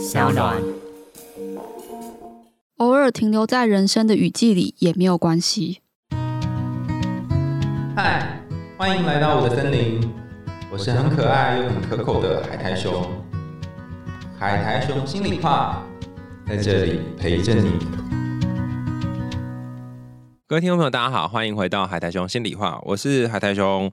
小暖。偶尔停留在人生的雨季里也没有关系。嗨，欢迎来到我的森林，我是很可爱又很可口的海苔熊。海苔熊心里话，在这里陪着你。各位听众朋友，大家好，欢迎回到海苔熊心里话，我是海苔熊。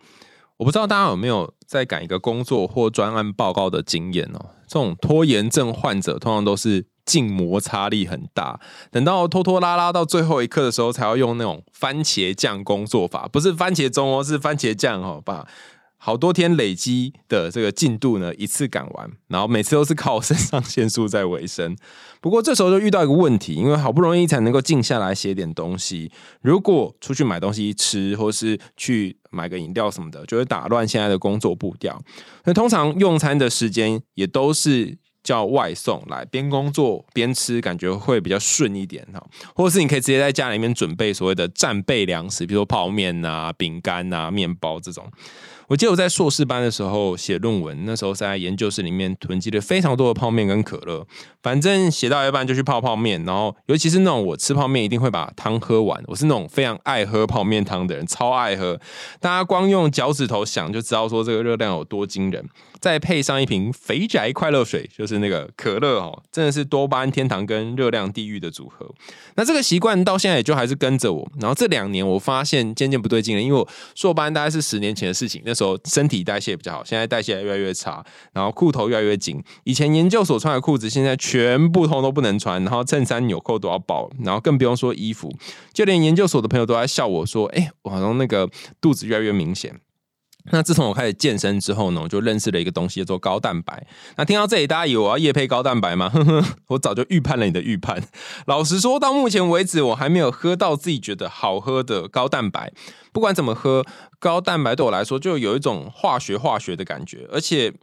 我不知道大家有没有在赶一个工作或专案报告的经验哦？这种拖延症患者通常都是静摩擦力很大，等到拖拖拉拉到最后一刻的时候，才要用那种番茄酱工作法，不是番茄钟哦，是番茄酱哦，把好多天累积的这个进度呢，一次赶完，然后每次都是靠肾上腺素在维生。不过这时候就遇到一个问题，因为好不容易才能够静下来写点东西，如果出去买东西吃，或是去买个饮料什么的，就会打乱现在的工作步调。那通常用餐的时间也都是叫外送来，边工作边吃，感觉会比较顺一点哈。或者是你可以直接在家里面准备所谓的战备粮食，比如说泡面啊、饼干啊、面包这种。我记得我在硕士班的时候写论文，那时候在研究室里面囤积了非常多的泡面跟可乐，反正写到一半就去泡泡面，然后尤其是那种我吃泡面一定会把汤喝完，我是那种非常爱喝泡面汤的人，超爱喝。大家光用脚趾头想就知道说这个热量有多惊人，再配上一瓶肥宅快乐水，就是那个可乐哦，真的是多巴胺天堂跟热量地狱的组合。那这个习惯到现在也就还是跟着我，然后这两年我发现渐渐不对劲了，因为我硕班大概是十年前的事情，那。时候身体代谢比较好，现在代谢越来越差，然后裤头越来越紧。以前研究所穿的裤子，现在全部通都不能穿，然后衬衫纽扣都要爆，然后更不用说衣服，就连研究所的朋友都在笑我说：“哎，我好像那个肚子越来越明显。”那自从我开始健身之后呢，我就认识了一个东西，叫做高蛋白。那听到这里，大家以为我要夜配高蛋白吗？呵呵，我早就预判了你的预判。老实说，到目前为止，我还没有喝到自己觉得好喝的高蛋白。不管怎么喝，高蛋白对我来说就有一种化学化学的感觉，而且。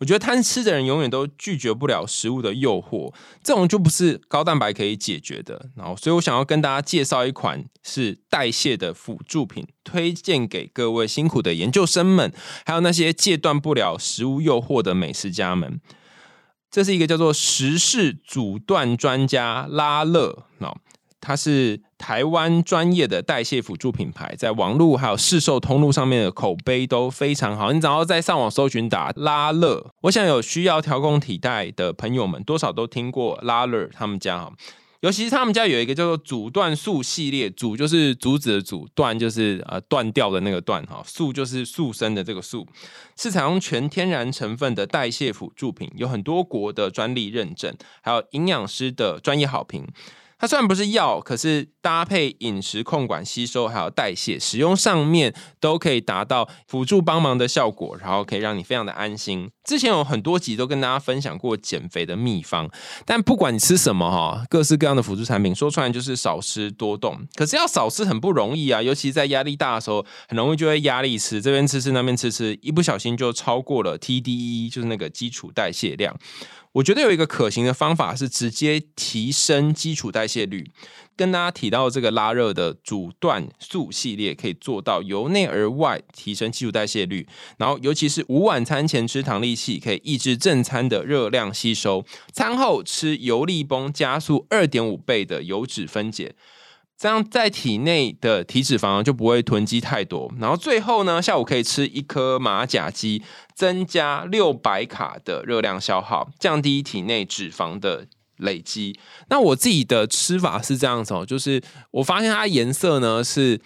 我觉得贪吃的人永远都拒绝不了食物的诱惑，这种就不是高蛋白可以解决的。然后，所以我想要跟大家介绍一款是代谢的辅助品，推荐给各位辛苦的研究生们，还有那些戒断不了食物诱惑的美食家们。这是一个叫做食事阻断专家拉勒，那他是。台湾专业的代谢辅助品牌，在网络还有市售通路上面的口碑都非常好。你只要在上网搜寻打拉乐，我想有需要调控体态的朋友们，多少都听过拉乐他们家哈。尤其是他们家有一个叫做阻断素系列，阻就是阻止的阻，断就是呃断掉的那个断哈，素就是塑身的这个素，是采用全天然成分的代谢辅助品，有很多国的专利认证，还有营养师的专业好评。它虽然不是药，可是搭配饮食控管、吸收还有代谢，使用上面都可以达到辅助帮忙的效果，然后可以让你非常的安心。之前有很多集都跟大家分享过减肥的秘方，但不管你吃什么哈，各式各样的辅助产品，说出来就是少吃多动。可是要少吃很不容易啊，尤其在压力大的时候，很容易就会压力吃，这边吃吃那边吃吃，一不小心就超过了 TDE，就是那个基础代谢量。我觉得有一个可行的方法是直接提升基础代谢率。跟大家提到这个拉热的阻断素系列，可以做到由内而外提升基础代谢率。然后，尤其是午晚餐前吃糖粒器，可以抑制正餐的热量吸收；餐后吃油力崩，加速二点五倍的油脂分解。这样在体内的体脂肪就不会囤积太多，然后最后呢，下午可以吃一颗马甲鸡，增加六百卡的热量消耗，降低体内脂肪的累积。那我自己的吃法是这样子哦，就是我发现它颜色呢是。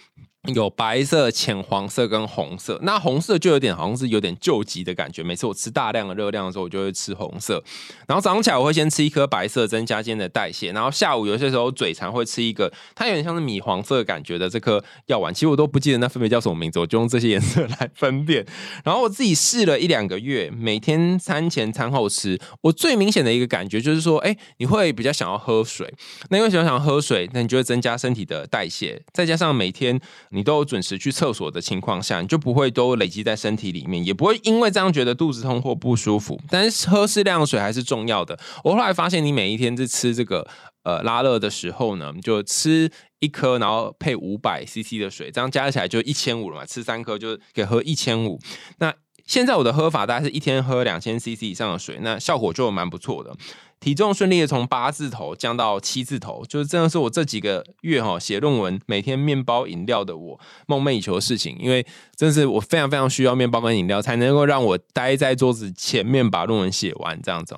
有白色、浅黄色跟红色，那红色就有点好像是有点救急的感觉。每次我吃大量的热量的时候，我就会吃红色。然后早上起来我会先吃一颗白色，增加今天的代谢。然后下午有些时候嘴馋会吃一个，它有点像是米黄色感觉的这颗药丸。其实我都不记得那分别叫什么名字，我就用这些颜色来分辨。然后我自己试了一两个月，每天餐前餐后吃，我最明显的一个感觉就是说，哎，你会比较想要喝水。那因为想想喝水，那你就会增加身体的代谢，再加上每天。你都有准时去厕所的情况下，你就不会都累积在身体里面，也不会因为这样觉得肚子痛或不舒服。但是喝适量的水还是重要的。我后来发现，你每一天在吃这个呃拉乐的时候呢，就吃一颗，然后配五百 CC 的水，这样加起来就一千五了嘛。吃三颗就可以喝一千五。那现在我的喝法大概是一天喝两千 CC 以上的水，那效果就蛮不错的。体重顺利的从八字头降到七字头，就是真的是我这几个月哈写论文每天面包饮料的我梦寐以求的事情，因为真是我非常非常需要面包跟饮料才能够让我待在桌子前面把论文写完这样子。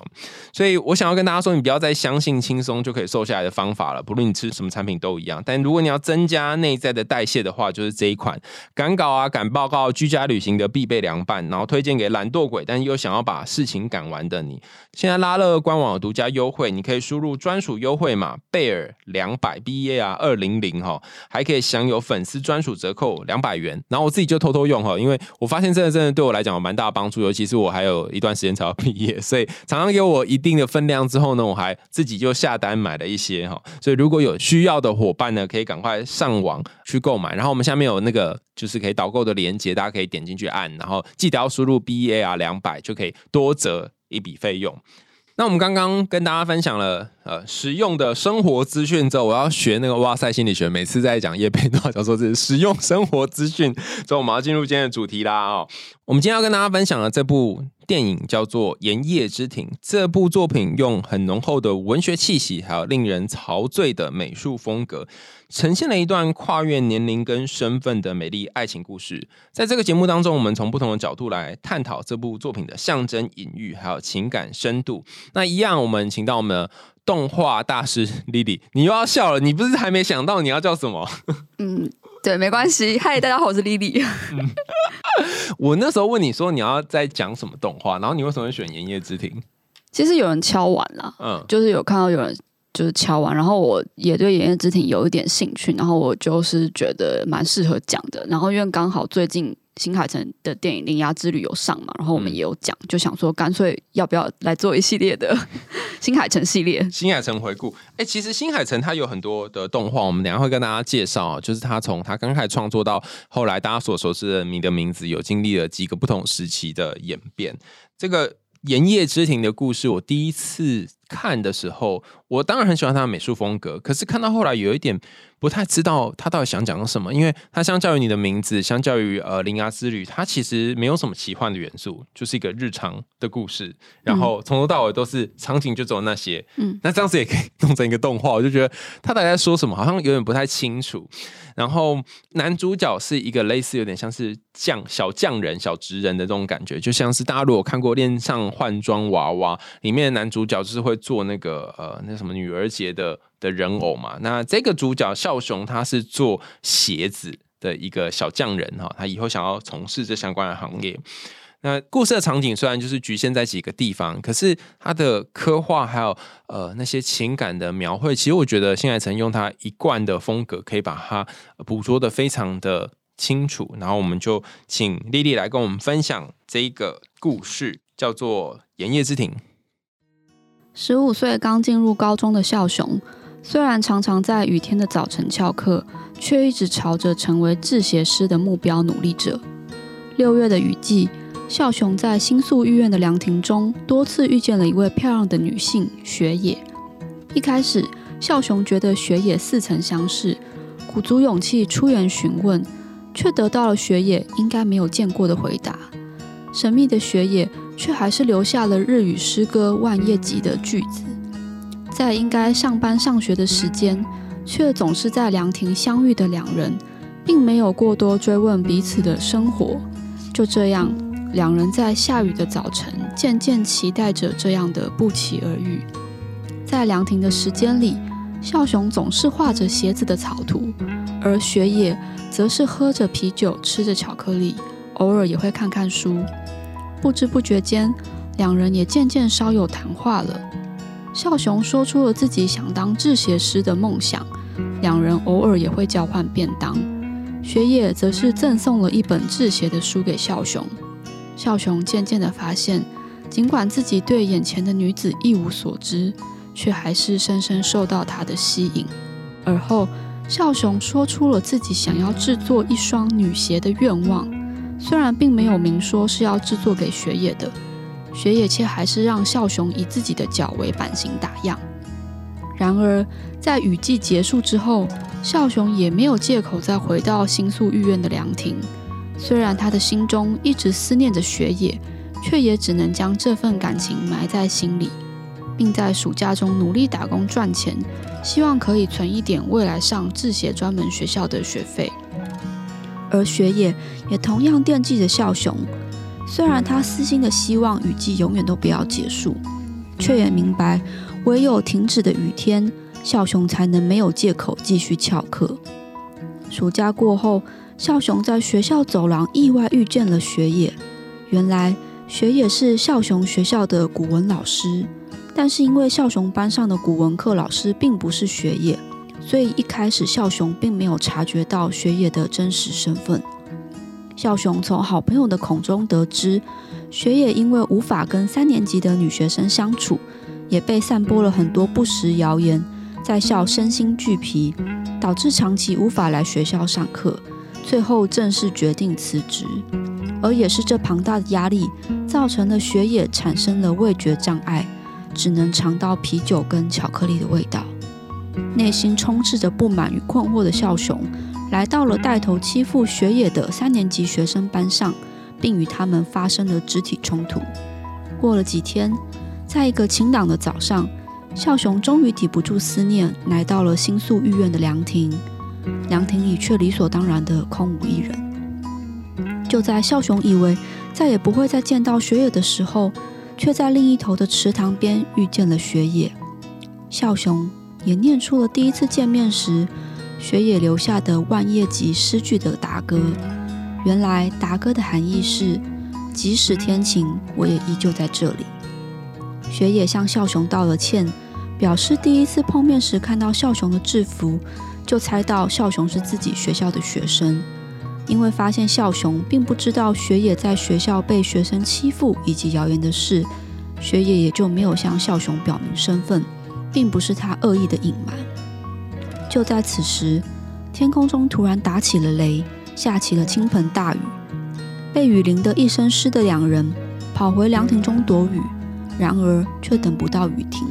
所以我想要跟大家说，你不要再相信轻松就可以瘦下来的方法了，不论你吃什么产品都一样。但如果你要增加内在的代谢的话，就是这一款赶稿啊、赶报告、居家旅行的必备凉拌，然后推荐给懒惰鬼，但又想要把事情赶完的你。现在拉乐官网有独独家优惠，你可以输入专属优惠码贝尔两百 B E A R 二零零哈，还可以享有粉丝专属折扣两百元。然后我自己就偷偷用哈，因为我发现真的真的对我来讲有蛮大的帮助，尤其是我还有一段时间才要毕业，所以常常给我一定的分量之后呢，我还自己就下单买了一些哈。所以如果有需要的伙伴呢，可以赶快上网去购买。然后我们下面有那个就是可以导购的链接，大家可以点进去按，然后记得要输入 B E A R 两百就可以多折。一笔费用。那我们刚刚跟大家分享了呃实用的生活资讯之后，我要学那个哇塞心理学，每次在讲叶佩都要说这是实用生活资讯。之后我们要进入今天的主题啦哦，我们今天要跟大家分享的这部。电影叫做《盐业之庭》，这部作品用很浓厚的文学气息，还有令人陶醉的美术风格，呈现了一段跨越年龄跟身份的美丽爱情故事。在这个节目当中，我们从不同的角度来探讨这部作品的象征隐喻，还有情感深度。那一样，我们请到我们的动画大师 Lily，你又要笑了，你不是还没想到你要叫什么？嗯。对，没关系。嗨，大家好，我是 Lily。我那时候问你说你要在讲什么动画，然后你为什么会选《炎夜之庭》？其实有人敲完了，嗯，就是有看到有人就是敲完，然后我也对《炎夜之庭》有一点兴趣，然后我就是觉得蛮适合讲的。然后因为刚好最近。新海诚的电影《铃芽之旅》有上嘛？然后我们也有讲，就想说干脆要不要来做一系列的 新海诚系列？新海诚回顾。哎，其实新海诚他有很多的动画，我们等下会跟大家介绍。就是他从他刚开始创作到后来大家所熟知的《你的名字》，有经历了几个不同时期的演变。这个《炎夜之庭》的故事，我第一次看的时候，我当然很喜欢他的美术风格，可是看到后来有一点。不太知道他到底想讲什么，因为他相较于你的名字，相较于呃《铃芽之旅》，它其实没有什么奇幻的元素，就是一个日常的故事，然后从头到尾都是场景就走那些。嗯，那这样子也可以 弄成一个动画，我就觉得他大概在说什么，好像有点不太清楚。然后男主角是一个类似有点像是匠小匠人、小职人的这种感觉，就像是大家如果看过《恋上换装娃娃》里面的男主角，就是会做那个呃那什么女儿节的。的人偶嘛，那这个主角孝雄他是做鞋子的一个小匠人哈，他以后想要从事这相关的行业。那故事的场景虽然就是局限在几个地方，可是他的刻画还有呃那些情感的描绘，其实我觉得新海诚用他一贯的风格，可以把它捕捉的非常的清楚。然后我们就请丽丽来跟我们分享这一个故事，叫做《盐业之庭》。十五岁刚进入高中的孝雄。虽然常常在雨天的早晨翘课，却一直朝着成为制鞋师的目标努力着。六月的雨季，孝雄在新宿御苑的凉亭中多次遇见了一位漂亮的女性雪野。一开始，孝雄觉得雪野似曾相识，鼓足勇气出言询问，却得到了雪野应该没有见过的回答。神秘的雪野却还是留下了日语诗歌万叶集的句子。在应该上班上学的时间，却总是在凉亭相遇的两人，并没有过多追问彼此的生活。就这样，两人在下雨的早晨，渐渐期待着这样的不期而遇。在凉亭的时间里，孝雄总是画着鞋子的草图，而雪野则是喝着啤酒，吃着巧克力，偶尔也会看看书。不知不觉间，两人也渐渐稍有谈话了。孝雄说出了自己想当制鞋师的梦想，两人偶尔也会交换便当。雪野则是赠送了一本制鞋的书给孝雄。孝雄渐渐地发现，尽管自己对眼前的女子一无所知，却还是深深受到她的吸引。而后，孝雄说出了自己想要制作一双女鞋的愿望，虽然并没有明说是要制作给雪野的。雪野却还是让孝雄以自己的脚为版型打样。然而，在雨季结束之后，孝雄也没有借口再回到新宿御苑的凉亭。虽然他的心中一直思念着雪野，却也只能将这份感情埋在心里。并在暑假中努力打工赚钱，希望可以存一点未来上制鞋专门学校的学费。而雪野也同样惦记着孝雄，虽然他私心的希望雨季永远都不要结束，却也明白唯有停止的雨天，孝雄才能没有借口继续翘课。暑假过后，孝雄在学校走廊意外遇见了雪野，原来雪野是孝雄学校的古文老师。但是因为孝雄班上的古文课老师并不是雪野，所以一开始孝雄并没有察觉到学野的真实身份。孝雄从好朋友的口中得知，学野因为无法跟三年级的女学生相处，也被散播了很多不实谣言，在校身心俱疲，导致长期无法来学校上课，最后正式决定辞职。而也是这庞大的压力，造成了学野产生了味觉障碍。只能尝到啤酒跟巧克力的味道，内心充斥着不满与困惑的孝雄，来到了带头欺负雪野的三年级学生班上，并与他们发生了肢体冲突。过了几天，在一个晴朗的早上，孝雄终于抵不住思念，来到了新宿御苑的凉亭。凉亭里却理所当然的空无一人。就在孝雄以为再也不会再见到雪野的时候，却在另一头的池塘边遇见了雪野，孝雄也念出了第一次见面时雪野留下的万叶集诗句的答歌。原来答歌的含义是：即使天晴，我也依旧在这里。雪野向孝雄道了歉，表示第一次碰面时看到孝雄的制服，就猜到孝雄是自己学校的学生。因为发现孝雄并不知道雪野在学校被学生欺负以及谣言的事，雪野也就没有向孝雄表明身份，并不是他恶意的隐瞒。就在此时，天空中突然打起了雷，下起了倾盆大雨。被雨淋得一身湿的两人跑回凉亭中躲雨，然而却等不到雨停。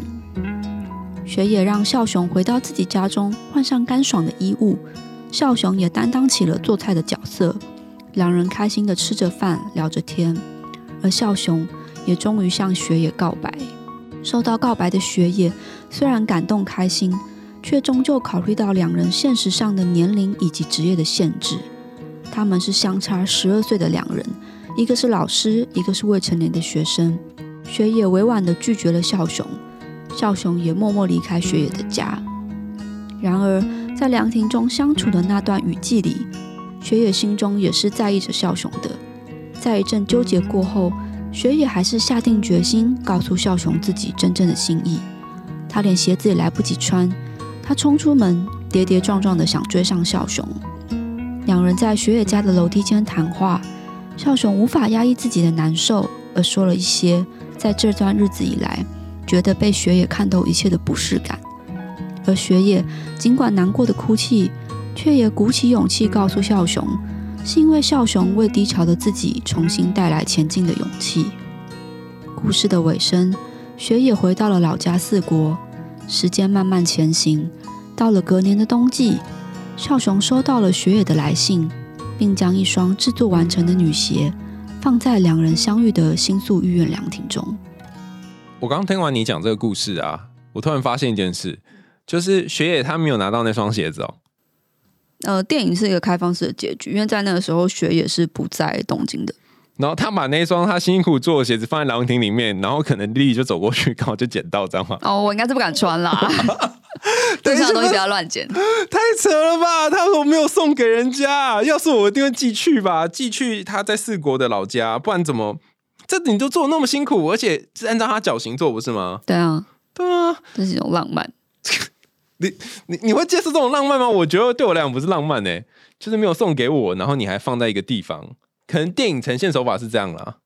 雪野让孝雄回到自己家中，换上干爽的衣物。孝雄也担当起了做菜的角色，两人开心的吃着饭，聊着天，而孝雄也终于向雪野告白。收到告白的雪野虽然感动开心，却终究考虑到两人现实上的年龄以及职业的限制。他们是相差十二岁的两人，一个是老师，一个是未成年的学生。雪野委婉的拒绝了孝雄，孝雄也默默离开雪野的家。然而。在凉亭中相处的那段雨季里，雪野心中也是在意着孝雄的。在一阵纠结过后，雪野还是下定决心告诉孝雄自己真正的心意。他连鞋子也来不及穿，他冲出门，跌跌撞撞的想追上孝雄。两人在雪野家的楼梯间谈话，孝雄无法压抑自己的难受，而说了一些在这段日子以来觉得被雪野看透一切的不适感。而雪野尽管难过的哭泣，却也鼓起勇气告诉孝雄，是因为孝雄为低潮的自己重新带来前进的勇气。故事的尾声，雪野回到了老家四国。时间慢慢前行，到了隔年的冬季，孝雄收到了雪野的来信，并将一双制作完成的女鞋放在两人相遇的新宿御苑凉亭中。我刚听完你讲这个故事啊，我突然发现一件事。就是雪野他没有拿到那双鞋子哦。呃，电影是一个开放式的结局，因为在那个时候雪也是不在东京的。然后他把那双他辛辛苦做的鞋子放在廊亭里面，然后可能丽丽就走过去，刚好就捡到，这样吗？哦，我应该是不敢穿啦。对，这东西不要乱捡。太扯了吧！他说没有送给人家，要是我一定会寄去吧，寄去他在四国的老家，不然怎么？这你都做那么辛苦，而且是按照他脚型做，不是吗？对啊，对啊，这是一种浪漫。你你你会接受这种浪漫吗？我觉得对我来讲不是浪漫呢，就是没有送给我，然后你还放在一个地方，可能电影呈现手法是这样啦，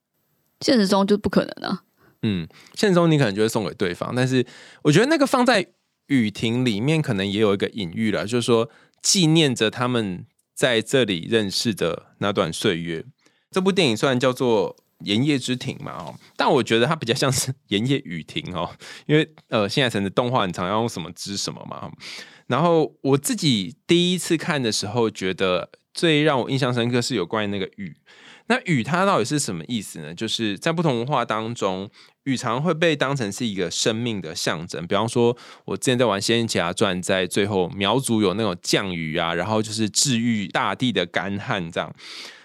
现实中就不可能啊。嗯，现实中你可能就会送给对方，但是我觉得那个放在雨亭里面，可能也有一个隐喻了，就是说纪念着他们在这里认识的那段岁月。这部电影虽然叫做。炎夜之庭嘛，哦，但我觉得它比较像是炎夜雨庭哦，因为呃，现在成的动画很常要用什么之什么嘛。然后我自己第一次看的时候，觉得最让我印象深刻是有关于那个雨，那雨它到底是什么意思呢？就是在不同文化当中，雨常会被当成是一个生命的象征。比方说，我之前在玩《仙剑奇侠传》，在最后苗族有那种降雨啊，然后就是治愈大地的干旱这样。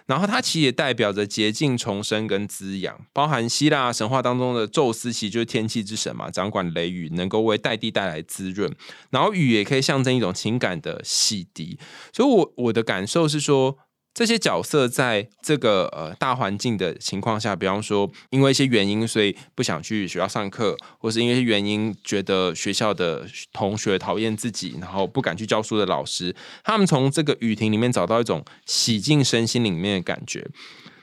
然后它其实也代表着洁净、重生跟滋养，包含希腊神话当中的宙斯，其实就是天气之神嘛，掌管雷雨，能够为大地带来滋润。然后雨也可以象征一种情感的洗涤。所以，我我的感受是说。这些角色在这个呃大环境的情况下，比方说因为一些原因，所以不想去学校上课，或是因为原因觉得学校的同学讨厌自己，然后不敢去教书的老师，他们从这个雨停里面找到一种洗净身心里面的感觉。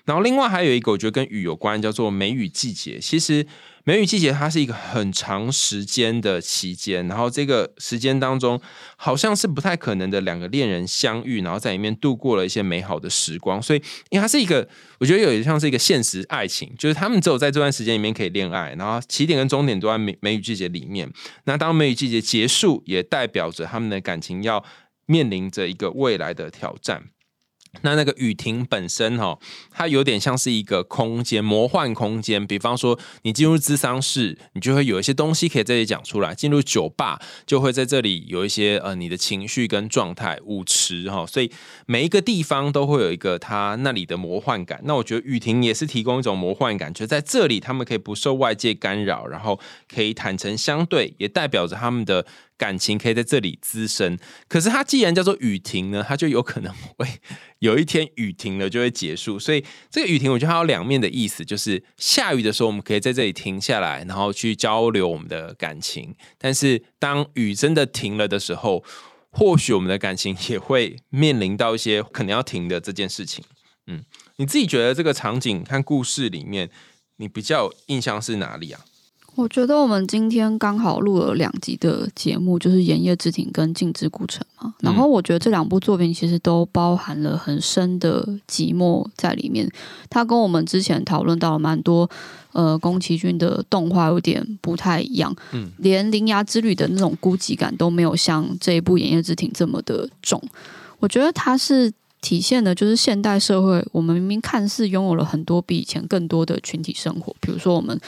然后另外还有一个，我觉得跟雨有关，叫做梅雨季节。其实。梅雨季节，它是一个很长时间的期间，然后这个时间当中，好像是不太可能的两个恋人相遇，然后在里面度过了一些美好的时光。所以，因为它是一个，我觉得有点像是一个现实爱情，就是他们只有在这段时间里面可以恋爱，然后起点跟终点都在梅梅雨季节里面。那当梅雨季节结束，也代表着他们的感情要面临着一个未来的挑战。那那个雨亭本身哈，它有点像是一个空间，魔幻空间。比方说，你进入咨商室，你就会有一些东西可以在这里讲出来；进入酒吧，就会在这里有一些呃你的情绪跟状态。舞池哈，所以每一个地方都会有一个它那里的魔幻感。那我觉得雨亭也是提供一种魔幻感，就在这里他们可以不受外界干扰，然后可以坦诚相对，也代表着他们的。感情可以在这里滋生，可是它既然叫做雨停呢，它就有可能会有一天雨停了就会结束。所以这个雨停，我觉得它有两面的意思，就是下雨的时候我们可以在这里停下来，然后去交流我们的感情；但是当雨真的停了的时候，或许我们的感情也会面临到一些可能要停的这件事情。嗯，你自己觉得这个场景看故事里面，你比较印象是哪里啊？我觉得我们今天刚好录了两集的节目，就是《盐业之庭》跟《静之古城》嘛。然后我觉得这两部作品其实都包含了很深的寂寞在里面。它跟我们之前讨论到蛮多，呃，宫崎骏的动画有点不太一样。嗯，连《铃芽之旅》的那种孤寂感都没有像这一部《炎夜之庭》这么的重。我觉得它是体现的，就是现代社会，我们明明看似拥有了很多比以前更多的群体生活，比如说我们。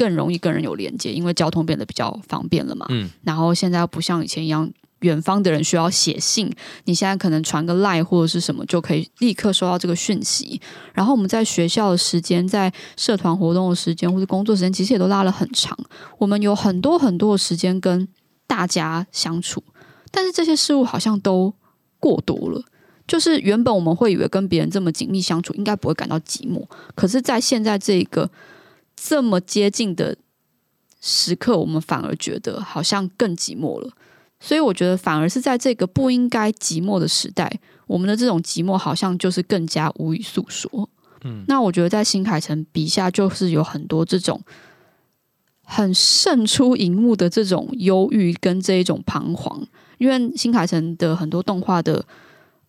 更容易跟人有连接，因为交通变得比较方便了嘛。嗯，然后现在不像以前一样，远方的人需要写信，你现在可能传个赖或者是什么就可以立刻收到这个讯息。然后我们在学校的时间、在社团活动的时间或者工作时间，其实也都拉了很长。我们有很多很多的时间跟大家相处，但是这些事物好像都过多了。就是原本我们会以为跟别人这么紧密相处，应该不会感到寂寞，可是，在现在这个。这么接近的时刻，我们反而觉得好像更寂寞了。所以我觉得，反而是在这个不应该寂寞的时代，我们的这种寂寞好像就是更加无语诉说。嗯，那我觉得在新海诚笔下，就是有很多这种很胜出荧幕的这种忧郁跟这一种彷徨，因为新海诚的很多动画的。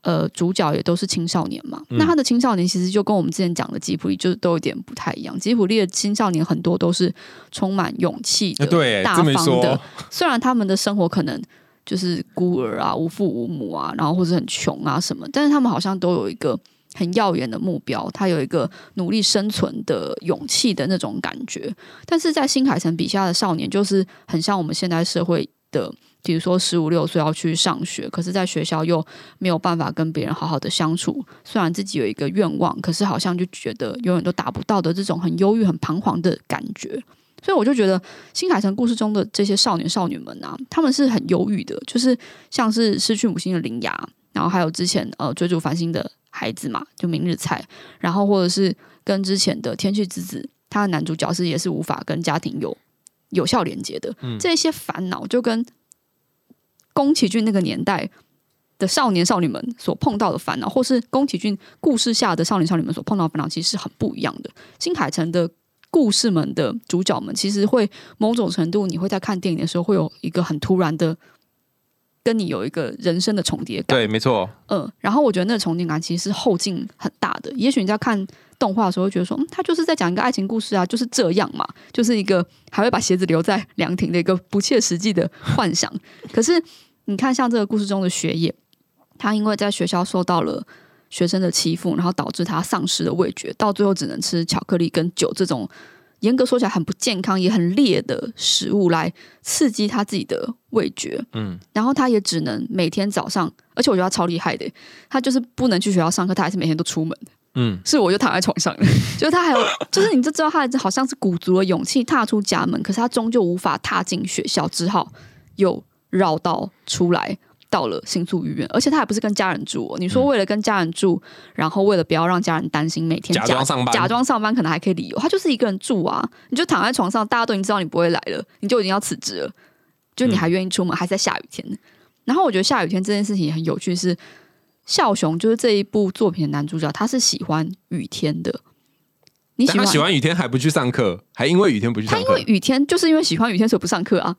呃，主角也都是青少年嘛。那他的青少年其实就跟我们之前讲的吉普力就是都有点不太一样。吉普力的青少年很多都是充满勇气的、大方的。虽然他们的生活可能就是孤儿啊、无父无母啊，然后或者很穷啊什么，但是他们好像都有一个很耀眼的目标，他有一个努力生存的勇气的那种感觉。但是在新海诚笔下的少年，就是很像我们现代社会的。比如说十五六岁要去上学，可是在学校又没有办法跟别人好好的相处。虽然自己有一个愿望，可是好像就觉得永远都达不到的这种很忧郁、很彷徨的感觉。所以我就觉得新海诚故事中的这些少年少女们啊，他们是很忧郁的，就是像是失去母亲的铃芽，然后还有之前呃追逐繁星的孩子嘛，就明日菜，然后或者是跟之前的天气之子，他的男主角是也是无法跟家庭有有效连接的，嗯这 些烦恼就跟。宫崎骏那个年代的少年少女们所碰到的烦恼，或是宫崎骏故事下的少年少女们所碰到的烦恼，其实是很不一样的。新海诚的故事们的主角们，其实会某种程度，你会在看电影的时候，会有一个很突然的，跟你有一个人生的重叠感。对，没错。嗯，然后我觉得那个重叠感其实是后劲很大的。也许你在看动画的时候，会觉得说，嗯，他就是在讲一个爱情故事啊，就是这样嘛，就是一个还会把鞋子留在凉亭的一个不切实际的幻想。可是。你看，像这个故事中的学业，他因为在学校受到了学生的欺负，然后导致他丧失了味觉，到最后只能吃巧克力跟酒这种严格说起来很不健康也很烈的食物来刺激他自己的味觉。嗯，然后他也只能每天早上，而且我觉得他超厉害的，他就是不能去学校上课，他还是每天都出门。嗯，是我就躺在床上 了，就是他还有，就是你就知道他好像是鼓足了勇气踏出家门，可是他终究无法踏进学校，只好又绕道出来，到了新宿医院。而且他还不是跟家人住、哦，你说为了跟家人住，然后为了不要让家人担心，每天假装上班假装上班可能还可以理由，他就是一个人住啊，你就躺在床上，大家都已经知道你不会来了，你就已经要辞职了，就你还愿意出门，还在下雨天。然后我觉得下雨天这件事情也很有趣是。孝雄就是这一部作品的男主角，他是喜欢雨天的。你喜欢他喜欢雨天还不去上课，还因为雨天不去上课他因为。雨天，就是因为喜欢雨天，所以不上课啊。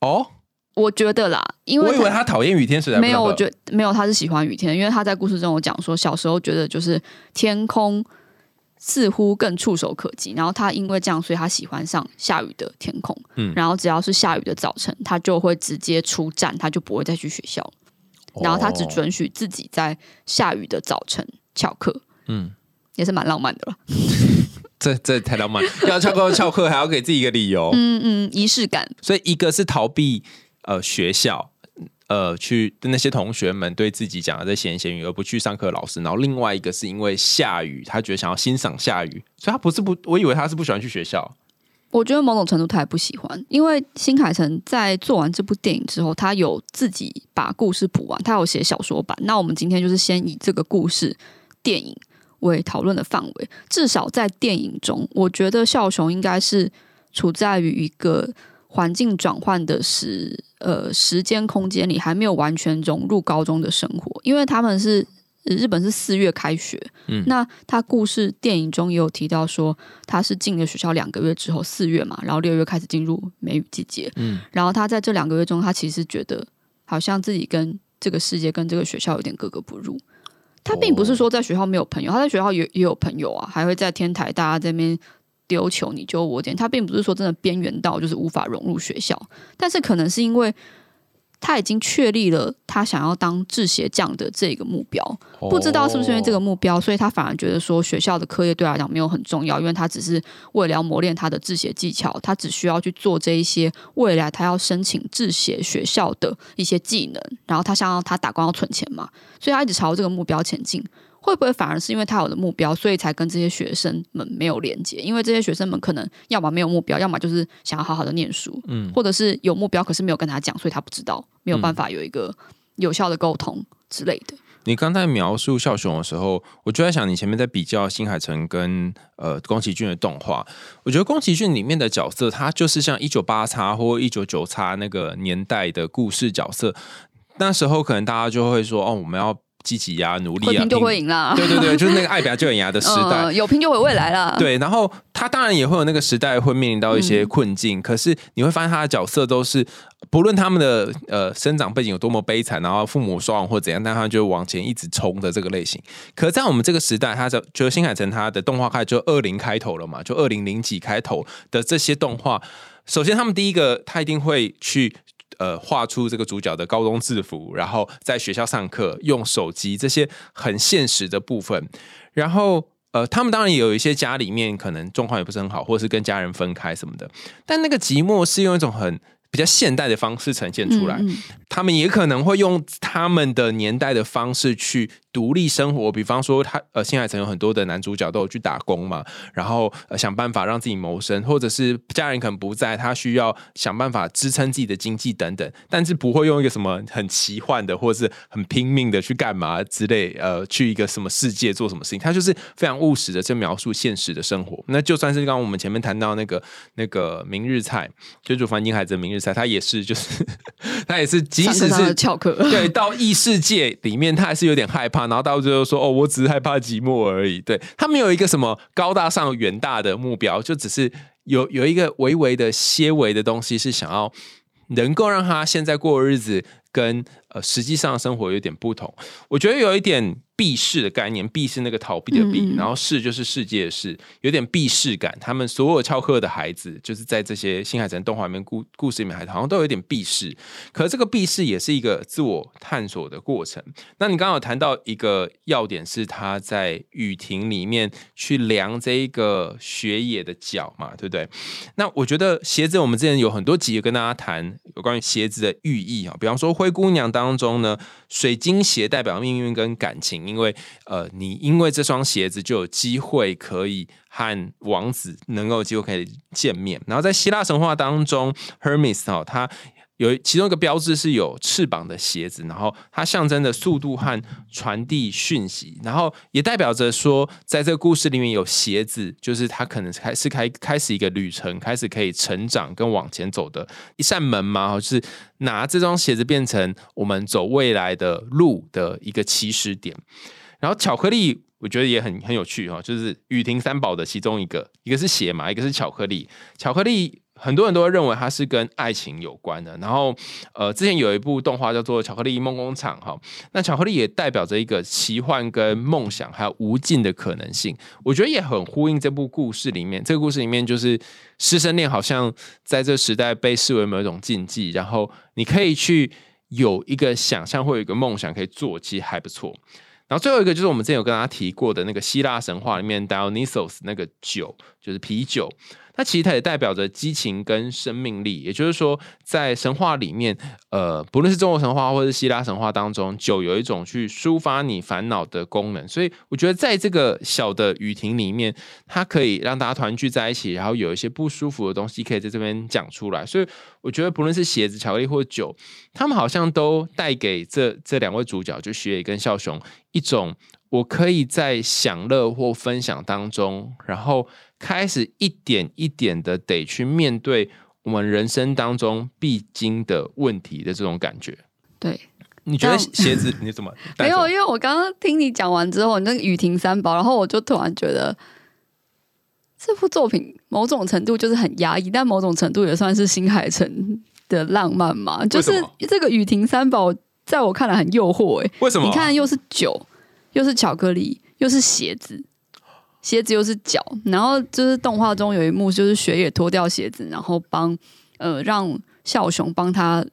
哦，我觉得啦，因为我以为他讨厌雨天，所以才不没有，我觉得没有，他是喜欢雨天，因为他在故事中有讲说，小时候觉得就是天空似乎更触手可及，然后他因为这样，所以他喜欢上下雨的天空。嗯然后只要是下雨的早晨，他就会直接出站，他就不会再去学校。然后他只哦准许自己在下雨的早晨翘课，嗯，也是蛮浪漫的了。这这太浪漫，要翘课翘课还要给自己一个理由。嗯嗯，仪式感。所以一个是逃避呃学校。呃，去那些同学们对自己讲的这闲闲语，而不去上课老师。然后另外一个是因为下雨，他觉得想要欣赏下雨，所以他不是不，我以为他是不喜欢去学校。我觉得某种程度他也不喜欢，因为新海诚在做完这部电影之后，他有自己把故事补完，他有写小说版。那我们今天就是先以这个故事电影为讨论的范围，至少在电影中，我觉得孝雄应该是处在于一个环境转换的时呃时间空间里，还没有完全融入高中的生活，因为他们是。呃日本是四月开学，嗯那他故事电影中也有提到说，他是进了学校两个月之后，四月嘛，然后六月开始进入梅雨季节，嗯，然后他在这两个月中，他其实觉得好像自己跟这个世界、跟这个学校有点格格不入。他并不是说在学校没有朋友，他在学校也也有朋友啊，还会在天台大家这边丢球你救我点。他并不是说真的边缘到就是无法融入学校，但是可能是因为他已经确立了他想要当制鞋匠的这个目标，不知道是不是因为这个目标，所以他反而觉得说学校的课业对他来讲没有很重要，因为他只是为了要磨练他的制鞋技巧，他只需要去做这一些未来他要申请制鞋学校的一些技能，然后他想要他打工要存钱嘛，所以他一直朝这个目标前进。会不会反而是因为他有了目标，所以才跟这些学生们没有连接？因为这些学生们可能要么没有目标，要么就是想要好好的念书，嗯或者是有目标可是没有跟他讲，所以他不知道，没有办法有一个有效的沟通之类的。你刚才描述孝雄的时候，我就在想，你前面在比较新海诚跟呃宫崎骏的动画，我觉得宫崎骏里面的角色，他就是像一九八叉或一九九叉那个年代的故事角色，那时候可能大家就会说，哦，我们要积极啊，努力啊，拼就会赢啦，对对对，就是那个爱表就赢牙的时代。嗯，有拼就会有未来啦。对，然后他当然也会有那个时代会面临到一些困境，可是你会发现他的角色都是不论他们的呃生长背景有多么悲惨，然后父母双亡或怎样，但他就往前一直冲的这个类型。可是在我们这个时代，他就就是新海诚他的动画开就二零开头了嘛，就二零零几开头的这些动画，首先他们第一个他一定会去。呃，画出这个主角的高中制服，然后在学校上课用手机这些很现实的部分，然后呃，他们当然也有一些家里面可能状况也不是很好，或者是跟家人分开什么的，但那个寂寞是用一种很比较现代的方式呈现出来。嗯嗯他们也可能会用他们的年代的方式去独立生活，比方说他呃，新海诚有很多的男主角都有去打工嘛，然后、呃、想办法让自己谋生，或者是家人可能不在，他需要想办法支撑自己的经济等等，但是不会用一个什么很奇幻的，或者是很拼命的去干嘛之类，呃，去一个什么世界做什么事情，他就是非常务实的在描述现实的生活。那就算是刚刚我们前面谈到那个那个明日菜，就主凡金海子明日菜，他也是就是他也是即使是翘课，对，到异世界里面，他还是有点害怕，然后到最后说：“哦，我只是害怕寂寞而已。对”他没有一个什么高大上、远大的目标，就只是有有一个微微的、些微的东西，是想要能够让他现在过的日子跟呃实际上生活有点不同。我觉得有一点避世的概念，避是那个逃避的避，嗯嗯然后世就是世界的世，有点避世感。他们所有翘课的孩子，就是在这些新海诚动画里面故故事里面，孩子好像都有点避世。可是这个避世也是一个自我探索的过程。那你刚刚有谈到一个要点，是他在雨亭里面去量这一个雪野的脚嘛，对不对？那我觉得鞋子，我们之前有很多集有跟大家谈有关于鞋子的寓意啊，比方说《灰姑娘》当中呢，水晶鞋代表命运跟感情，因为呃，你因为这双鞋子就有机会可以和王子能够有机会可以见面。然后在希腊神话当中，Hermes 哦，他有其中一个标志是有翅膀的鞋子，然后它象征着速度和传递讯息，然后也代表着说，在这个故事里面有鞋子，就是它可能开是开开始一个旅程，开始可以成长跟往前走的一扇门嘛，就是拿这双鞋子变成我们走未来的路的一个起始点。然后巧克力，我觉得也很很有趣哈、就是雨婷三宝的其中一个，一个是鞋嘛，一个是巧克力。巧克力很多人都会认为它是跟爱情有关的。然后呃，之前有一部动画叫做《巧克力梦工厂》哈，那巧克力也代表着一个奇幻跟梦想，还有无尽的可能性。我觉得也很呼应这部故事里面，这个故事里面就是师生恋好像在这时代被视为某一种禁忌，然后你可以去有一个想象或有一个梦想可以做，其实还不错。然后最后一个就是我们之前有跟大家提过的那个希腊神话里面 Dionysos 那个酒，就是啤酒。那其实它也代表着激情跟生命力，也就是说，在神话里面，呃，不论是中国神话或是希腊神话当中，酒有一种去抒发你烦恼的功能。所以我觉得在这个小的雨亭里面，它可以让大家团聚在一起，然后有一些不舒服的东西可以在这边讲出来。所以我觉得不论是鞋子、巧克力或酒，他们好像都带给这这两位主角，就雪野跟笑雄一种。我可以在享乐或分享当中，然后开始一点一点的得去面对我们人生当中必经的问题的这种感觉。对，你觉得鞋子你怎么没有，因为我刚刚听你讲完之后，你那个雨停三宝，然后我就突然觉得这部作品某种程度就是很压抑，但某种程度也算是新海诚的浪漫嘛。就是这个雨停三宝，在我看来很诱惑哎、为什么？你看，又是酒，又是巧克力，又是鞋子，鞋子又是脚。然后就是动画中有一幕，就是雪野脱掉鞋子，然后帮呃让笑熊帮他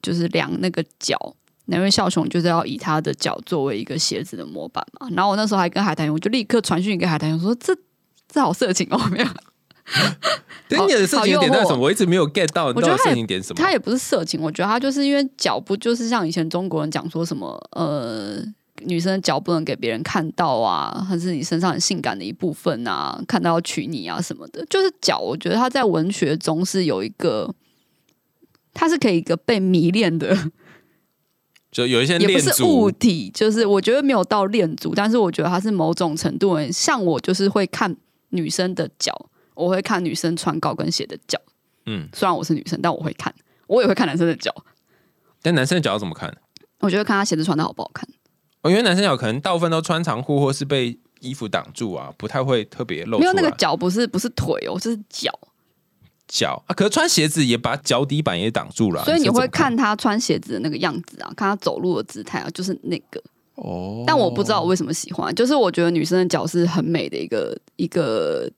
就是量那个脚。因为笑熊就是要以他的脚作为一个鞋子的模板嘛。然后我那时候还跟海苔熊，我就立刻传讯给海苔熊说：“这这好色情哦，没有。”对你的色情点在什么？我一直没有 get 到你到底我觉得色情点什么。他也不是色情，我觉得他就是因为脚不就是像以前中国人讲说什么呃，女生的脚不能给别人看到啊，还是你身上很性感的一部分啊，看到要娶你啊什么的，就是脚。我觉得它在文学中是有一个，它是可以一个被迷恋的，就有一些也不是物体，就是我觉得没有到恋足，但是我觉得它是某种程度的，像我就是会看女生的脚，我会看女生穿高跟鞋的脚。嗯，虽然我是女生，但我会看，我也会看男生的脚。但男生的脚要怎么看？我觉得看他鞋子穿的好不好看。哦，因为男生脚可能大部分都穿长裤或是被衣服挡住啊，不太会特别露出来。没有那个脚不是不是腿哦，就是脚，脚啊，可是穿鞋子也把脚底板也挡住了啊，所以你是怎么会看他穿鞋子的那个样子啊，看他走路的姿态啊，就是那个。哦。但我不知道我为什么喜欢，就是我觉得女生的脚是很美的一个一个，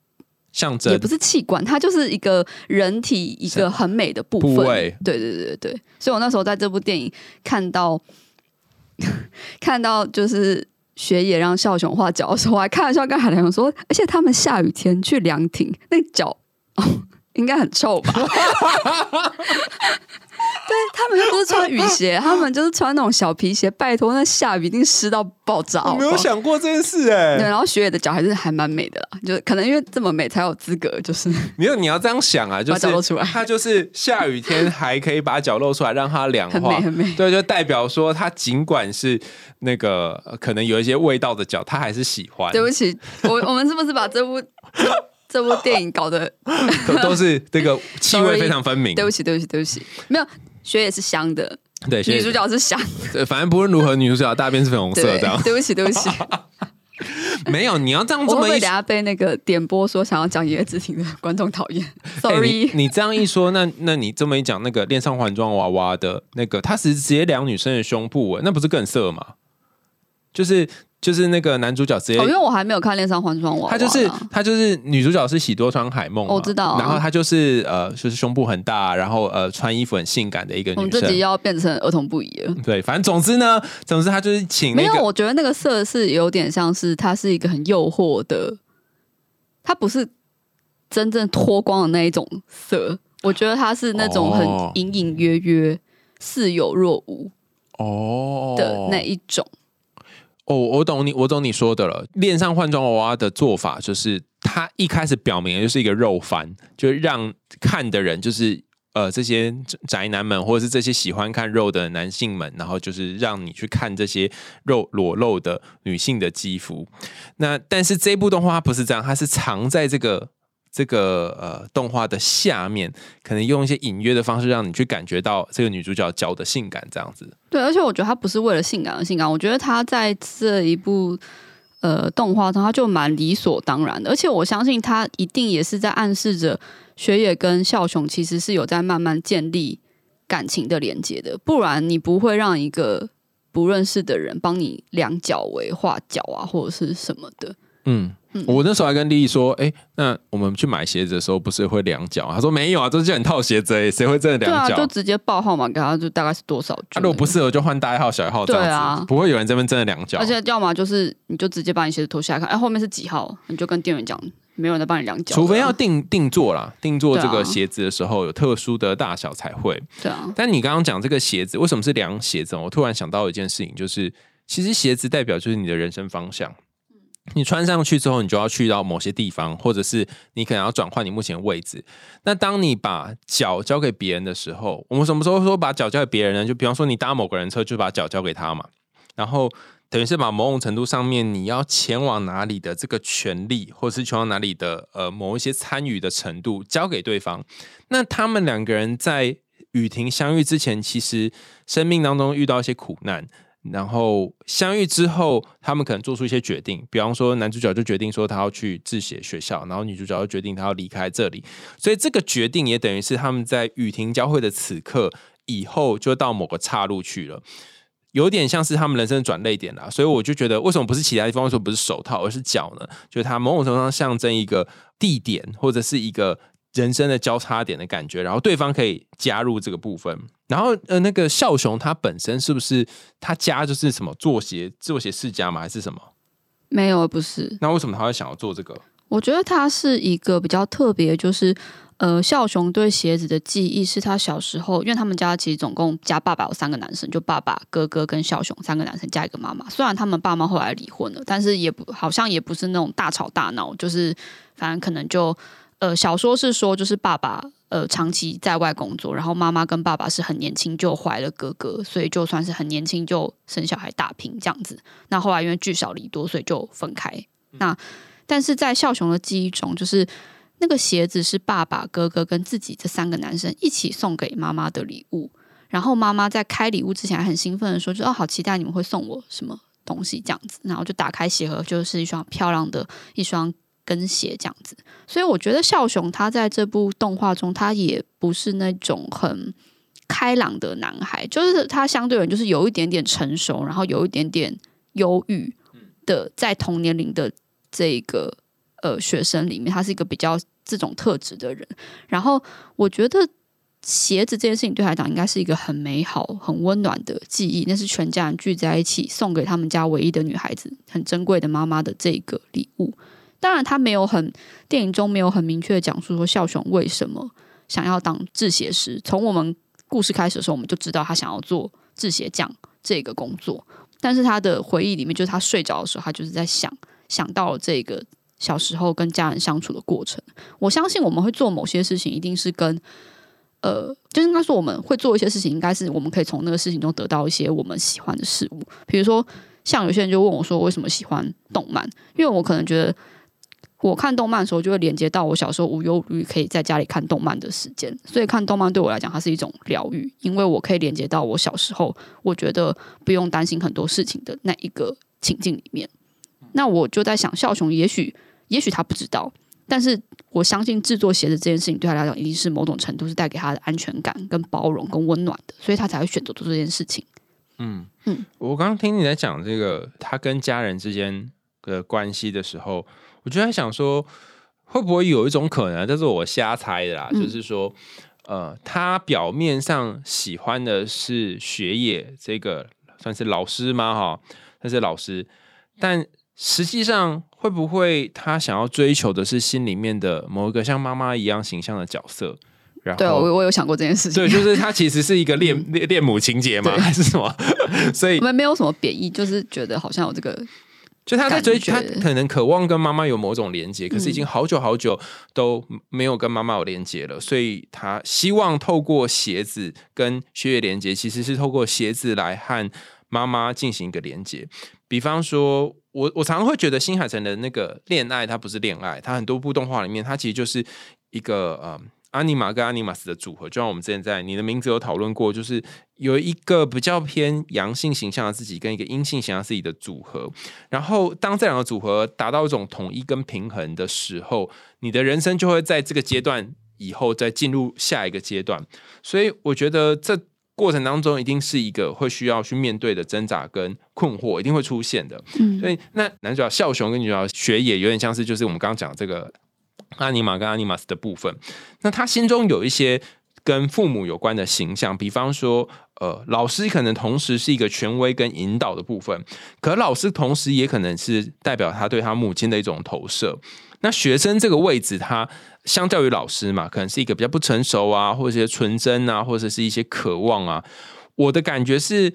象征也不是器官，它就是一个人体一个很美的部分。部位对对对对对，所以我那时候在这部电影看到 看到就是。雪野让笑熊画脚的时候，我还开玩笑跟海良说，而且他们下雨天去凉亭，那脚应该很臭吧？对他们又不是穿雨鞋，他们就是穿那种小皮鞋。拜托，那下雨一定湿到爆炸好不好我没有想过这件事哎、对，然后雪野的脚还是还蛮美的啦，就是可能因为这么美才有资格，就是没有，你要这样想啊，就把脚露出来他就是下雨天还可以把脚露出来，让它凉化，很美很美对，就代表说他尽管是那个呃可能有一些味道的脚，他还是喜欢。对不起，我我们是不是把这部这部电影搞得 都都是这个气味非常分明。对不起，对不起，对不起，没有雪也是香的，对，女主角是香，对，反正不论如何，女主角大便是粉红色对这样。对不起，对不起，没有，你要这样这么一我会会等下被那个点播说想要讲野子庭的观众讨厌 哎？Sorry，、你你这样一说，那那你这么一讲，那个恋上环装娃娃的那个，他是直接量女生的胸部，哎那不是更色吗？就是就是那个男主角直接哦，因为我还没有看《恋上换装娃娃》他就是他就是女主角是喜多川海梦，我知道啊然后她就是呃，就是胸部很大，然后呃，穿衣服很性感的一个女我们这集。要变成儿童不宜了。对，反正总之呢，总之他就是请没有，我觉得那个色是有点像是它是一个很诱惑的，它不是真正脱光的那一种色。我觉得它是那种很哦隐隐约约、似有若无哦的那一种。哦，哦我懂你，我懂你说的了。恋上换装娃娃的做法就是，他一开始表明的就是一个肉番，就让看的人就是呃这些宅男们，或者是这些喜欢看肉的男性们，然后就是让你去看这些肉裸露的女性的肌肤。那但是这部动画它不是这样，它是藏在这个。这个呃动画的下面，可能用一些隐约的方式，让你去感觉到这个女主角脚的性感，这样子。对，而且我觉得她不是为了性感而性感，我觉得她在这一部呃动画中，她就蛮理所当然的。而且我相信她一定也是在暗示着雪野跟孝雄其实是有在慢慢建立感情的连接的，不然你不会让一个不认识的人帮你量脚围、画脚啊，或者是什么的。嗯，我那时候还跟丽丽说，哎、那我们去买鞋子的时候不是会量脚？她说没有啊，都是叫你套鞋子、欸，谁会真的量脚？就直接报号码给他，就大概是多少啊、如果不适合就换大一号、小一号这样子，对啊不会有人这边真的量脚。而且要么就是你就直接把你鞋子脱下来看，哎，后面是几号，你就跟店员讲，没有人在帮你量脚除非要定定做啦，定做这个鞋子的时候有特殊的大小才会。对啊，但你刚刚讲这个鞋子，为什么是量鞋子？我突然想到一件事情，就是其实鞋子代表就是你的人生方向。你穿上去之后，你就要去到某些地方，或者是你可能要转换你目前的位置。那当你把脚交给别人的时候，我们什么时候说把脚交给别人呢？就比方说你搭某个人车，就把脚交给他嘛。然后等于是把某种程度上面你要前往哪里的这个权利，或是前往哪里的呃某一些参与的程度交给对方。那他们两个人在雨婷相遇之前，其实生命当中遇到一些苦难。然后相遇之后，他们可能做出一些决定，比方说男主角就决定说他要去自写学校，然后女主角就决定他要离开这里，所以这个决定也等于是他们在雨停交汇的此刻以后，就到某个岔路去了。有点像是他们人生的转泪点啦，所以我就觉得，为什么不是其他地方，为什么不是手套，而是脚呢？就是它某种程度上象征一个地点，或者是一个人生的交叉点的感觉，然后对方可以加入这个部分。然后呃，那个笑雄他本身是不是他家就是什么做鞋做鞋世家吗？还是什么？没有，不是。那为什么他会想要做这个？我觉得他是一个比较特别，就是呃，孝雄对鞋子的记忆是他小时候，因为他们家其实总共加爸爸有三个男生，就爸爸、哥哥跟孝雄三个男生加一个妈妈。虽然他们爸妈后来离婚了，但是也不好像也不是那种大吵大闹，就是反正可能就呃，小说是说就是爸爸。呃，长期在外工作，然后妈妈跟爸爸是很年轻就怀了哥哥，所以就算是很年轻就生小孩打拼这样子。那后来因为聚少离多，所以就分开。那但是在孝雄的记忆中，就是那个鞋子是爸爸、哥哥跟自己这三个男生一起送给妈妈的礼物。然后妈妈在开礼物之前还很兴奋的说：“就哦，好期待你们会送我什么东西这样子。”然后就打开鞋盒，就是一双漂亮的一双跟鞋这样子。所以我觉得笑雄他在这部动画中，他也不是那种很开朗的男孩，就是他相对人就是有一点点成熟，然后有一点点忧郁的，在同年龄的这个呃学生里面，他是一个比较这种特质的人。然后我觉得鞋子这件事情对他来讲，应该是一个很美好、很温暖的记忆。那是全家人聚在一起送给他们家唯一的女孩子，很珍贵的妈妈的这个礼物。当然，他没有很电影中没有很明确的讲述说孝雄为什么想要当制鞋师。从我们故事开始的时候，我们就知道他想要做制鞋匠这个工作。但是他的回忆里面，就是他睡着的时候，他就是在想想到了这个小时候跟家人相处的过程。我相信我们会做某些事情，一定是跟呃，就是应该说我们会做一些事情，应该是我们可以从那个事情中得到一些我们喜欢的事物。比如说，像有些人就问我说，为什么喜欢动漫？因为我可能觉得。我看动漫的时候，就会连接到我小时候无忧无虑可以在家里看动漫的时间，所以看动漫对我来讲，它是一种疗愈，因为我可以连接到我小时候，我觉得不用担心很多事情的那一个情境里面。那我就在想，笑雄也许也许他不知道，但是我相信制作鞋子这件事情对他来讲，一定是某种程度是带给他的安全感、跟包容、跟温暖的，所以他才会选择做这件事情。嗯嗯嗯，我刚刚听你在讲这个他跟家人之间的关系的时候，我就在想说，会不会有一种可能，这是我瞎猜的啦，嗯就是说，呃，他表面上喜欢的是学业这个算是老师吗？哈，他是老师，但实际上会不会他想要追求的是心里面的某一个像妈妈一样形象的角色？然后对，我我有想过这件事情。对，就是他其实是一个恋恋恋母情节嘛，对还是什么？所以我们没有什么贬义，就是觉得好像有这个就他在追，他可能渴望跟妈妈有某种连接，可是已嗯经好久好久都没有跟妈妈有连接了，所以他希望透过鞋子跟血液连接，其实是透过鞋子来和妈妈进行一个连接。比方说，我我常常会觉得新海诚的那个恋爱，它不是恋爱，它很多部动画里面，它其实就是一个呃。阿尼玛跟阿尼玛斯的组合，就像我们之前在你的名字有讨论过，就是有一个比较偏阳性形象的自己，跟一个阴性形象自己的组合。然后，当这两个组合达到一种统一跟平衡的时候，你的人生就会在这个阶段以后再进入下一个阶段。所以，我觉得这过程当中一定是一个会需要去面对的挣扎跟困惑，一定会出现的。嗯所以，那男主角孝雄跟女主角学野有点像是，就是我们刚刚讲这个阿尼玛跟阿尼玛斯的部分。那他心中有一些跟父母有关的形象，比方说，呃，老师可能同时是一个权威跟引导的部分，可老师同时也可能是代表他对他母亲的一种投射。那学生这个位置，他相较于老师嘛，可能是一个比较不成熟啊，或者一些纯真啊，或者是一些渴望啊。我的感觉是，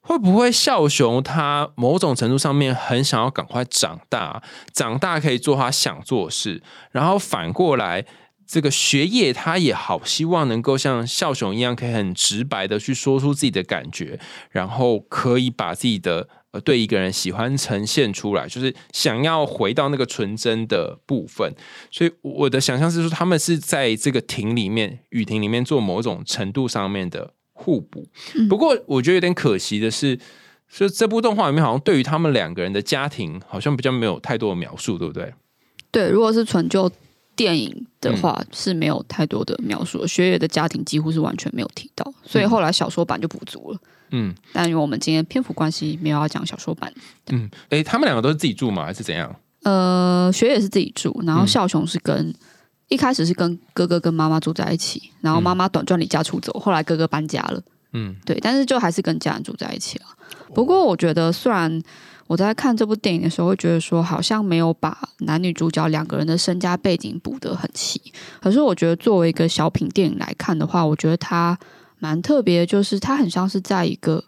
会不会孝雄他某种程度上面很想要赶快长大，长大可以做他想做的事，然后反过来。这个学业，他也好希望能够像孝雄一样，可以很直白的去说出自己的感觉，然后可以把自己的呃对一个人喜欢呈现出来，就是想要回到那个纯真的部分。所以我的想象是说，他们是在这个庭里面，雨庭里面做某种程度上面的互补。不过我觉得有点可惜的是，就这部动画里面好像对于他们两个人的家庭，好像比较没有太多的描述，对不对？对，如果是纯就电影的话，是没有太多的描述的。学野的家庭几乎是完全没有提到，所以后来小说版就补足了。嗯但因为我们今天篇幅关系，没有要讲小说版。嗯，诶，他们两个都是自己住吗？还是怎样？呃，学野是自己住，然后嗯孝雄是跟、一开始是跟哥哥跟妈妈住在一起，然后妈妈短暂离家出走，后来哥哥搬家了。嗯对，但是就还是跟家人住在一起了。不过我觉得，虽然我在看这部电影的时候，会觉得说好像没有把男女主角两个人的身家背景补得很齐，可是我觉得作为一个小品电影来看的话，我觉得它蛮特别，就是它很像是在一个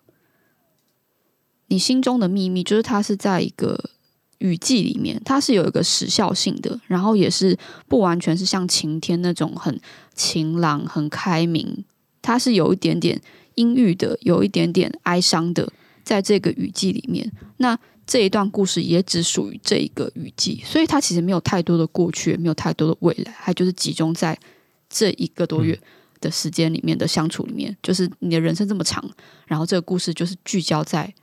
你心中的秘密，就是它是在一个。雨季里面，它是有一个时效性的，然后也是不完全是像晴天那种很晴朗、很开明，它是有一点点阴郁的，有一点点哀伤的，在这个雨季里面，那这一段故事也只属于这一个雨季，所以它其实没有太多的过去，也没有太多的未来，它就是集中在这一个多月的时间里面的相处里面，就是你的人生这么长，然后这个故事就是聚焦在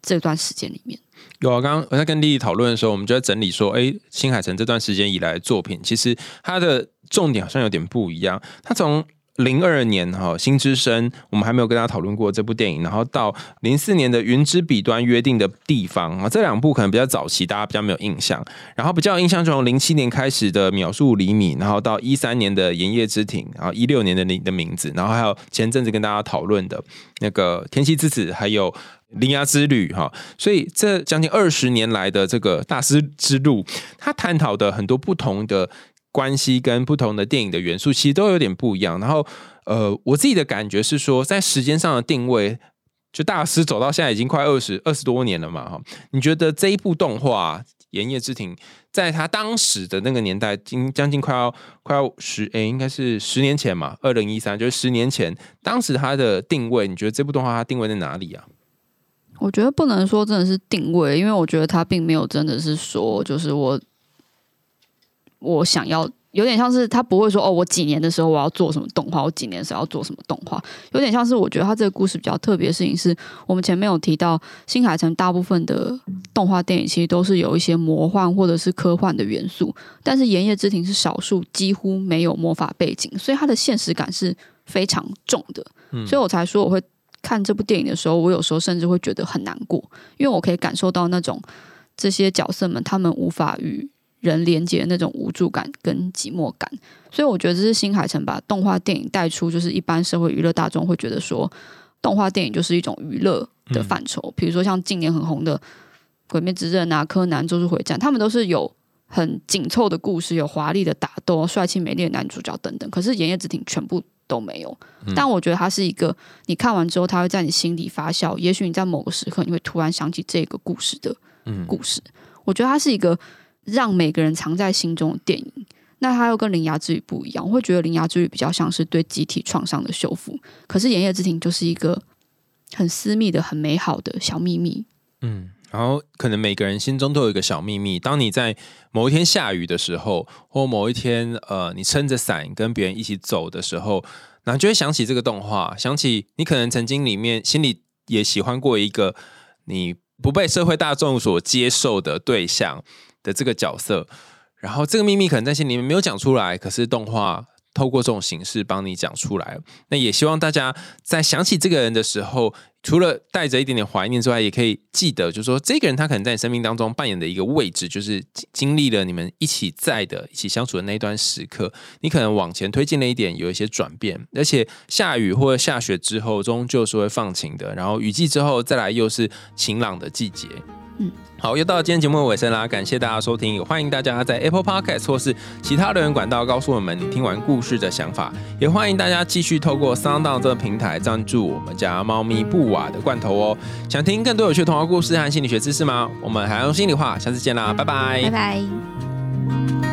这段时间里面。有啊，刚刚我在跟丽丽讨论的时候，我们就在整理说，哎，新海诚这段时间以来的作品，其实它的重点好像有点不一样。他从零二年哈《新之声》，我们还没有跟大家讨论过这部电影，然后到零四年的《云之彼端约定的地方》啊，这两部可能比较早期，大家比较没有印象。然后比较印象就从零七年开始的《秒速厘米》，然后到一三年的《炎夜之庭》，然后一六年的你的名字，然后还有前阵子跟大家讨论的那个《天气之子》，还有。铃芽之旅哈，所以这将近二十年来的这个大师之路，他探讨的很多不同的关系跟不同的电影的元素，其实都有点不一样。然后，呃，我自己的感觉是说，在时间上的定位，就大师走到现在已经快二十二十多年了嘛哈。你觉得这一部动画《炎夜之庭》在他当时的那个年代，经将近快要快要十诶，应该是十年前嘛，二零一三，就是十年前，当时他的定位，你觉得这部动画它定位在哪里啊？我觉得不能说真的是定位，因为我觉得他并没有真的是说，就是我我想要有点像是他不会说哦，我几年的时候我要做什么动画，我几年的时候要做什么动画，有点像是我觉得他这个故事比较特别的事情是，我们前面有提到新海诚大部分的动画电影其实都是有一些魔幻或者是科幻的元素，但是《炎夜之庭》是少数几乎没有魔法背景，所以它的现实感是非常重的，所以我才说我会看这部电影的时候，我有时候甚至会觉得很难过，因为我可以感受到那种这些角色们他们无法与。人连接的那种无助感跟寂寞感，所以我觉得这是新海诚把动画电影带出，就是一般社会娱乐大众会觉得说，动画电影就是一种娱乐的范畴。比如说像近年很红的《鬼灭之刃》啊、《柯南》《咒术回战》，他们都是有很紧凑的故事，有华丽的打斗、帅气美丽的男主角等等。可是《炎夜之庭》全部都没有。但我觉得它是一个，你看完之后，它会在你心里发酵。也许你在某个时刻，你会突然想起这个故事的故事。我觉得它是一个。让每个人藏在心中的电影，那它又跟《铃芽之旅》不一样。我会觉得《铃芽之旅》比较像是对集体创伤的修复，可是《炎夜之庭》就是一个很私密的、很美好的小秘密。嗯，然后可能每个人心中都有一个小秘密。当你在某一天下雨的时候，或某一天呃，你撑着伞跟别人一起走的时候，那就会想起这个动画，想起你可能曾经里面心里也喜欢过一个你不被社会大众所接受的对象。的这个角色，然后这个秘密可能在心里面没有讲出来，可是动画透过这种形式帮你讲出来。那也希望大家在想起这个人的时候。除了带着一点点怀念之外，也可以记得，就是说，这个人他可能在你生命当中扮演的一个位置，就是经历了你们一起在的、一起相处的那一段时刻，你可能往前推进了一点，有一些转变。而且下雨或者下雪之后，终究是会放晴的。然后雨季之后再来，又是晴朗的季节。好，又到了今天节目的尾声啦，感谢大家收听，也欢迎大家在 Apple Podcast 或是其他留言管道告诉我们你听完故事的想法，也欢迎大家继续透过 Sound 这个平台赞助我们家猫咪布瓦的罐头哦。想听更多有趣童话故事和心理学知识吗？我们还用心里话，下次见啦，拜拜，拜拜。